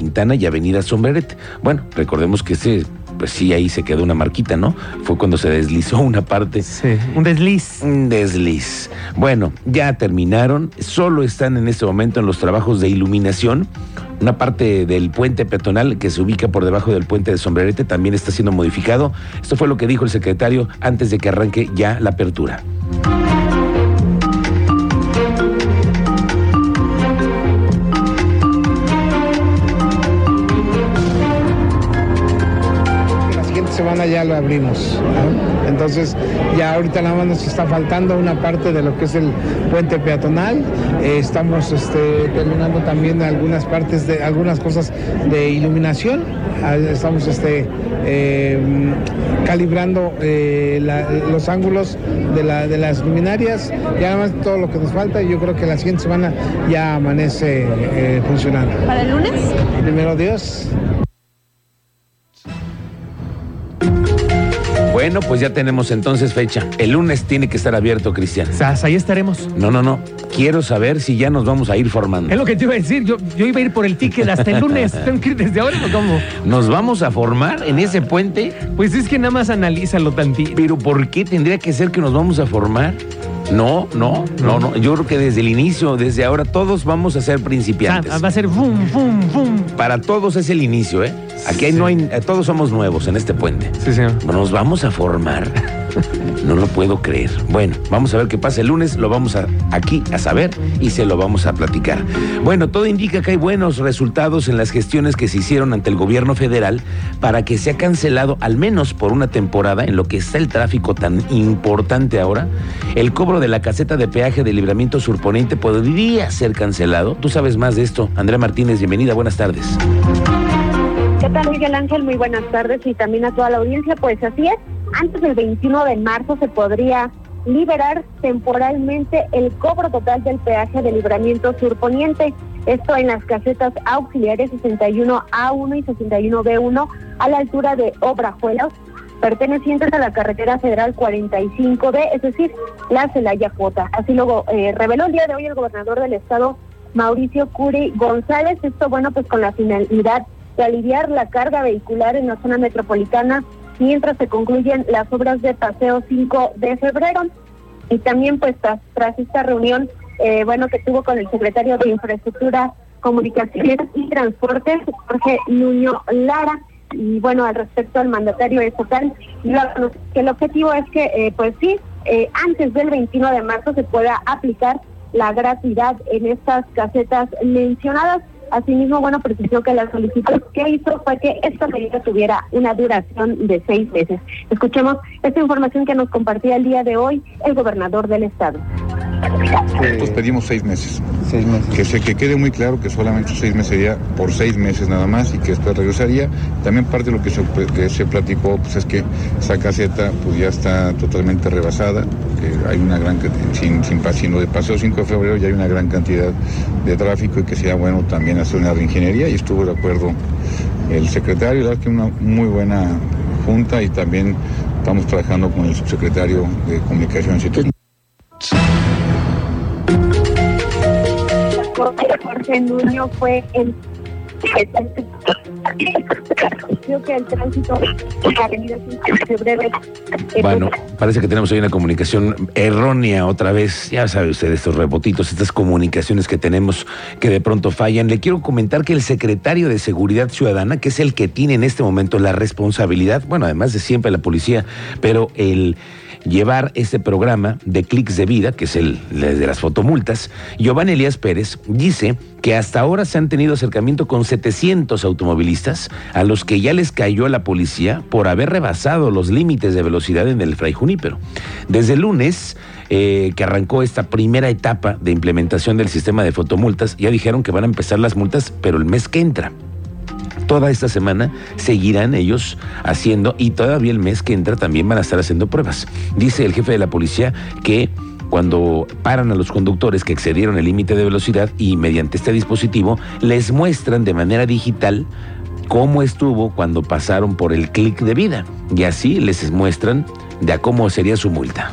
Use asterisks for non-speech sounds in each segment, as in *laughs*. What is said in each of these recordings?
Quintana y Avenida Sombrerete. Bueno, recordemos que ese, pues sí, ahí se quedó una marquita, ¿no? Fue cuando se deslizó una parte. Sí, un desliz. Un desliz. Bueno, ya terminaron. Solo están en este momento en los trabajos de iluminación. Una parte del puente peatonal que se ubica por debajo del puente de Sombrerete también está siendo modificado. Esto fue lo que dijo el secretario antes de que arranque ya la apertura. Semana ya lo abrimos. ¿no? Entonces, ya ahorita nada más nos está faltando una parte de lo que es el puente peatonal. Eh, estamos este, terminando también algunas partes de algunas cosas de iluminación. Estamos este, eh, calibrando eh, la- los ángulos de, la- de las luminarias. Ya nada más todo lo que nos falta. Yo creo que la siguiente semana ya amanece eh, funcionando. ¿Para el lunes? Primero Dios. Bueno, pues ya tenemos entonces fecha. El lunes tiene que estar abierto, Cristian. Sas, ahí estaremos. No, no, no. Quiero saber si ya nos vamos a ir formando. Es lo que te iba a decir. Yo, yo iba a ir por el ticket hasta el lunes. *laughs* ¿Tengo que ir desde ahora o cómo? ¿Nos vamos a formar en ese puente? Pues es que nada más analízalo tantito. Pero ¿por qué tendría que ser que nos vamos a formar? No, no, no, no. Yo creo que desde el inicio, desde ahora, todos vamos a ser O sea, principiantes. va a ser boom, boom, boom. Para todos es el inicio, ¿eh? Aquí no hay, todos somos nuevos en este puente. Sí, señor. Nos vamos a formar. *laughs* No lo puedo creer. Bueno, vamos a ver qué pasa el lunes, lo vamos a aquí a saber y se lo vamos a platicar. Bueno, todo indica que hay buenos resultados en las gestiones que se hicieron ante el gobierno federal para que se ha cancelado al menos por una temporada en lo que está el tráfico tan importante ahora. El cobro de la caseta de peaje de libramiento surponiente podría ser cancelado. Tú sabes más de esto. Andrea Martínez, bienvenida, buenas tardes. ¿Qué tal, Miguel Ángel? Muy buenas tardes y también a toda la audiencia. Pues así es, antes del 21 de marzo se podría liberar temporalmente el cobro total del peaje de libramiento surponiente. Esto en las casetas auxiliares 61A1 y 61B1 a la altura de Obrajuelos, pertenecientes a la carretera federal 45B, es decir, la Celaya Jota. Así luego eh, reveló el día de hoy el gobernador del estado, Mauricio Curi González. Esto, bueno, pues con la finalidad de aliviar la carga vehicular en la zona metropolitana mientras se concluyen las obras de Paseo 5 de febrero. Y también, pues, tras, esta reunión, eh, bueno, que tuvo con el secretario de Infraestructura, Comunicaciones y Transportes, Jorge Nuño Lara, y bueno, al respecto al mandatario estatal, conocer que el objetivo es que, eh, pues sí, eh, antes del 21 de marzo se pueda aplicar la gratuidad en estas casetas mencionadas. Asimismo, bueno, precisó que la solicitud que hizo fue que esta medida tuviera una duración de seis meses. Escuchemos esta información que nos compartía el día de hoy el gobernador del estado. Pues pedimos seis meses. Seis meses. Que, se, que quede muy claro que solamente seis meses sería por seis meses nada más y que después regresaría. También parte de lo que se, que se platicó pues es que esa caseta pues ya está totalmente rebasada, que hay una gran sin, sin, sin de paseo 5 de febrero ya hay una gran cantidad de tráfico y que sería bueno también hacer una reingeniería y estuvo de acuerdo el secretario, la que una muy buena junta y también estamos trabajando con el subsecretario de Comunicaciones y. Jorge Nuño fue el Creo que el tránsito en la avenida 5 de febrero Bueno, parece que tenemos hoy una comunicación errónea otra vez. Ya sabe usted estos rebotitos, estas comunicaciones que tenemos que de pronto fallan. Le quiero comentar que el secretario de Seguridad Ciudadana, que es el que tiene en este momento la responsabilidad, bueno, además de siempre la policía, pero el llevar este programa de clics de vida, que es el de las fotomultas, Giovanni Elías Pérez dice que hasta ahora se han tenido acercamiento con 700 automovilistas a los que ya les cayó la policía por haber rebasado los límites de velocidad en el Fray Junípero. Desde el lunes eh, que arrancó esta primera etapa de implementación del sistema de fotomultas, ya dijeron que van a empezar las multas, pero el mes que entra toda esta semana seguirán ellos haciendo y todavía el mes que entra también van a estar haciendo pruebas. Dice el jefe de la policía que cuando paran a los conductores que excedieron el límite de velocidad y mediante este dispositivo les muestran de manera digital cómo estuvo cuando pasaron por el clic de vida y así les muestran de a cómo sería su multa.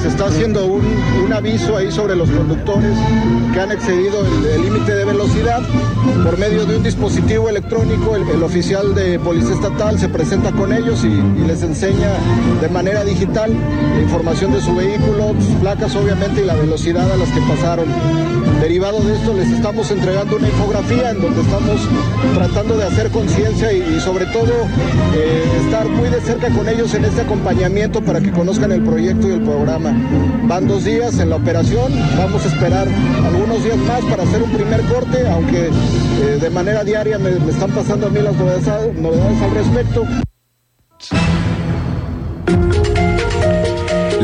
Se está haciendo un, un aviso ahí sobre los conductores que han excedido el límite de velocidad por medio de un dispositivo electrónico. El, oficial de policía estatal se presenta con ellos y, les enseña de manera digital la información de su vehículo, sus placas obviamente y la velocidad a las que pasaron. Derivado de esto les estamos entregando una infografía en donde estamos tratando de hacer conciencia y, y, sobre todo eh, estar muy de cerca con ellos en este acompañamiento para que conozcan el proyecto y el programa. Van dos días en la operación, vamos a esperar algunos días más para hacer un primer corte, aunque eh, de manera diaria me, están pasando a mí las novedades, novedades al respecto.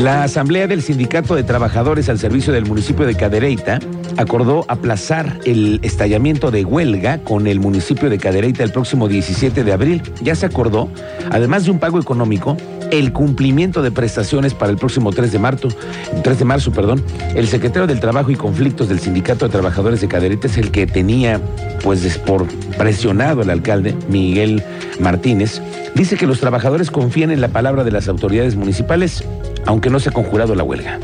La Asamblea del Sindicato de Trabajadores al Servicio del Municipio de Cadereyta acordó aplazar el estallamiento de huelga con el municipio de Cadereyta el próximo 17 de abril. Ya se acordó, además de un pago económico, el cumplimiento de prestaciones para el próximo 3 de marzo, 3 de marzo, perdón. El secretario del Trabajo y Conflictos del Sindicato de Trabajadores de Cadereyta es el que tenía, pues, por presionado al alcalde, Miguel Martínez. Dice que los trabajadores confían en la palabra de las autoridades municipales, aunque no se ha conjurado la huelga.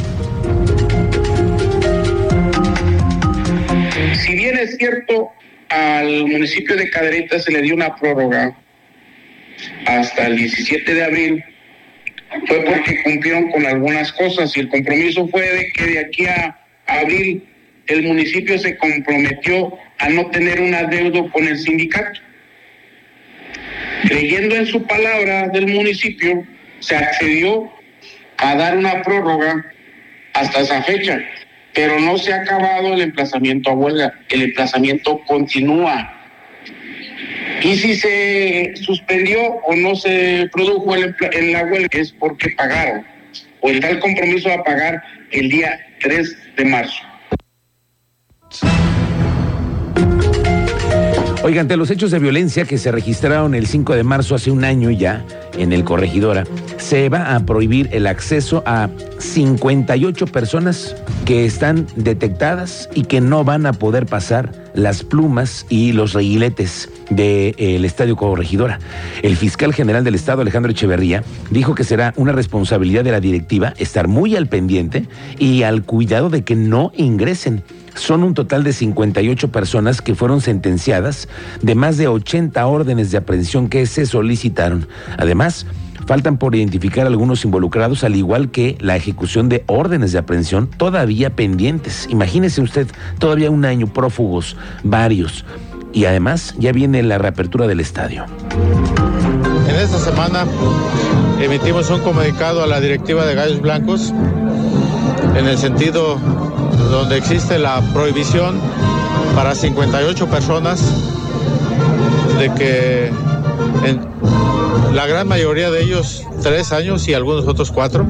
Si bien es cierto, al municipio de Cadereyta se le dio una prórroga hasta el 17 de abril, fue porque cumplieron con algunas cosas y el compromiso fue de que de aquí a abril el municipio se comprometió a no tener un adeudo con el sindicato. Creyendo en su palabra del municipio, se accedió a dar una prórroga hasta esa fecha, pero no se ha acabado el emplazamiento a huelga, el emplazamiento continúa. Y si se suspendió o no se produjo el, en la huelga es porque pagaron, o está el compromiso a pagar el día 3 de marzo. Oigan, ante los hechos de violencia que se registraron el 5 de marzo hace un año ya en el Corregidora, se va a prohibir el acceso a 58 personas que están detectadas y que no van a poder pasar las plumas y los reguiletes del de, Estadio Corregidora. El fiscal general del Estado, Alejandro Echeverría, dijo que será una responsabilidad de la directiva estar muy al pendiente y al cuidado de que no ingresen. Son un total de 58 personas que fueron sentenciadas de más de 80 órdenes de aprehensión que se solicitaron. Además, faltan por identificar algunos involucrados, al igual que la ejecución de órdenes de aprehensión todavía pendientes. Imagínese usted, todavía un año, prófugos, varios. Y además ya viene la reapertura del estadio. En esta semana emitimos un comunicado a la directiva de Gallos Blancos en el sentido donde existe la prohibición para 58 personas de que en la gran mayoría de ellos tres años y algunos otros cuatro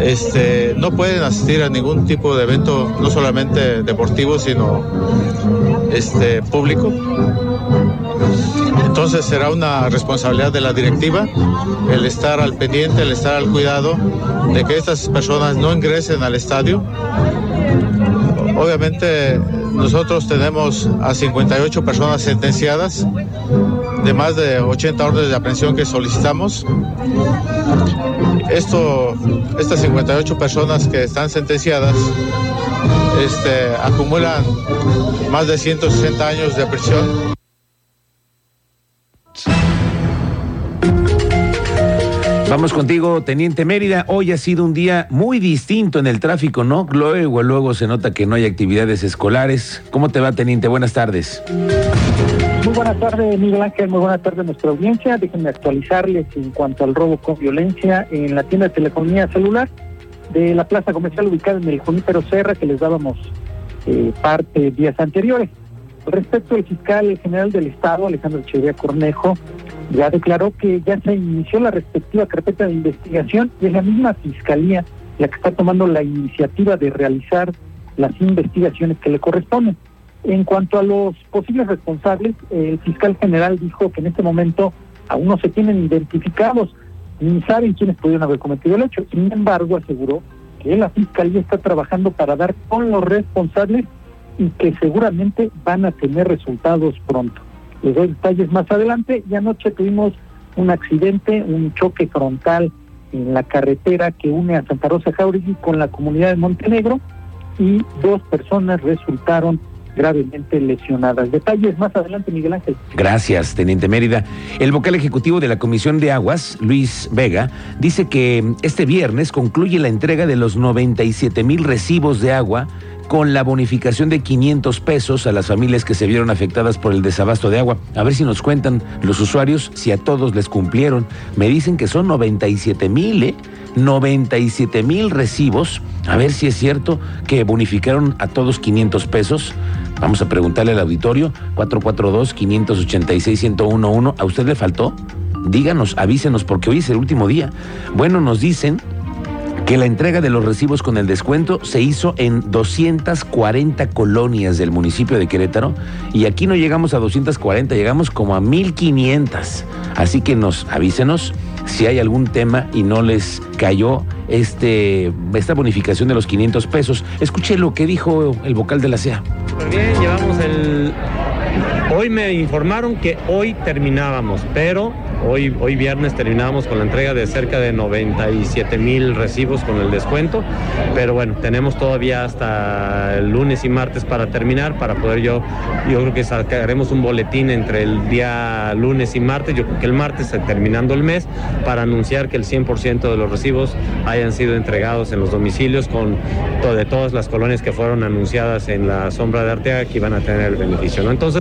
este, no pueden asistir a ningún tipo de evento, no solamente deportivo, sino este, público. Entonces será una responsabilidad de la directiva el estar al pendiente, el estar al cuidado de que estas personas no ingresen al estadio. Obviamente nosotros tenemos a 58 personas sentenciadas de más de 80 órdenes de aprehensión que solicitamos. Esto, estas 58 personas que están sentenciadas este, acumulan más de 160 años de prisión. Vamos contigo, Teniente Mérida. Hoy ha sido un día muy distinto en el tráfico, ¿no? Luego, luego se nota que no hay actividades escolares. ¿Cómo te va, Teniente? Buenas tardes. Muy buenas tardes, Miguel Ángel. Muy buenas tardes a nuestra audiencia. Déjenme actualizarles en cuanto al robo con violencia en la tienda de telefonía celular de la plaza comercial ubicada en el Junípero Serra, que les dábamos eh, parte días anteriores. Respecto al fiscal general del Estado, Alejandro Echeverría Cornejo, ya declaró que ya se inició la respectiva carpeta de investigación y es la misma fiscalía la que está tomando la iniciativa de realizar las investigaciones que le corresponden. En cuanto a los posibles responsables, el fiscal general dijo que en este momento aún no se tienen identificados ni saben quiénes pudieron haber cometido el hecho. Sin embargo, aseguró que la fiscalía está trabajando para dar con los responsables y que seguramente van a tener resultados pronto. Les doy detalles más adelante. Y anoche tuvimos un accidente, un choque frontal en la carretera que une a Santa Rosa Jauregui con la comunidad de Montenegro y dos personas resultaron gravemente lesionadas. Detalles más adelante, Miguel Ángel. Gracias, Teniente Mérida. El vocal ejecutivo de la Comisión de Aguas, Luis Vega, dice que este viernes concluye la entrega de los 97 mil recibos de agua con la bonificación de 500 pesos a las familias que se vieron afectadas por el desabasto de agua. A ver si nos cuentan los usuarios si a todos les cumplieron. Me dicen que son 97 mil, ¿eh? 97 mil recibos. A ver si es cierto que bonificaron a todos 500 pesos. Vamos a preguntarle al auditorio 442-586-1011. ¿A usted le faltó? Díganos, avísenos porque hoy es el último día. Bueno, nos dicen que la entrega de los recibos con el descuento se hizo en 240 colonias del municipio de Querétaro y aquí no llegamos a 240, llegamos como a 1500. Así que nos avísenos si hay algún tema y no les cayó este, esta bonificación de los 500 pesos. Escuché lo que dijo el vocal de la CEA. Muy bien, llevamos el... Hoy me informaron que hoy terminábamos, pero Hoy, hoy viernes terminamos con la entrega de cerca de 97 mil recibos con el descuento, pero bueno, tenemos todavía hasta el lunes y martes para terminar, para poder yo, yo creo que sacaremos un boletín entre el día lunes y martes, yo creo que el martes terminando el mes, para anunciar que el 100% de los recibos hayan sido entregados en los domicilios con de todas las colonias que fueron anunciadas en la sombra de Arteaga que iban a tener el beneficio. ¿no? Entonces,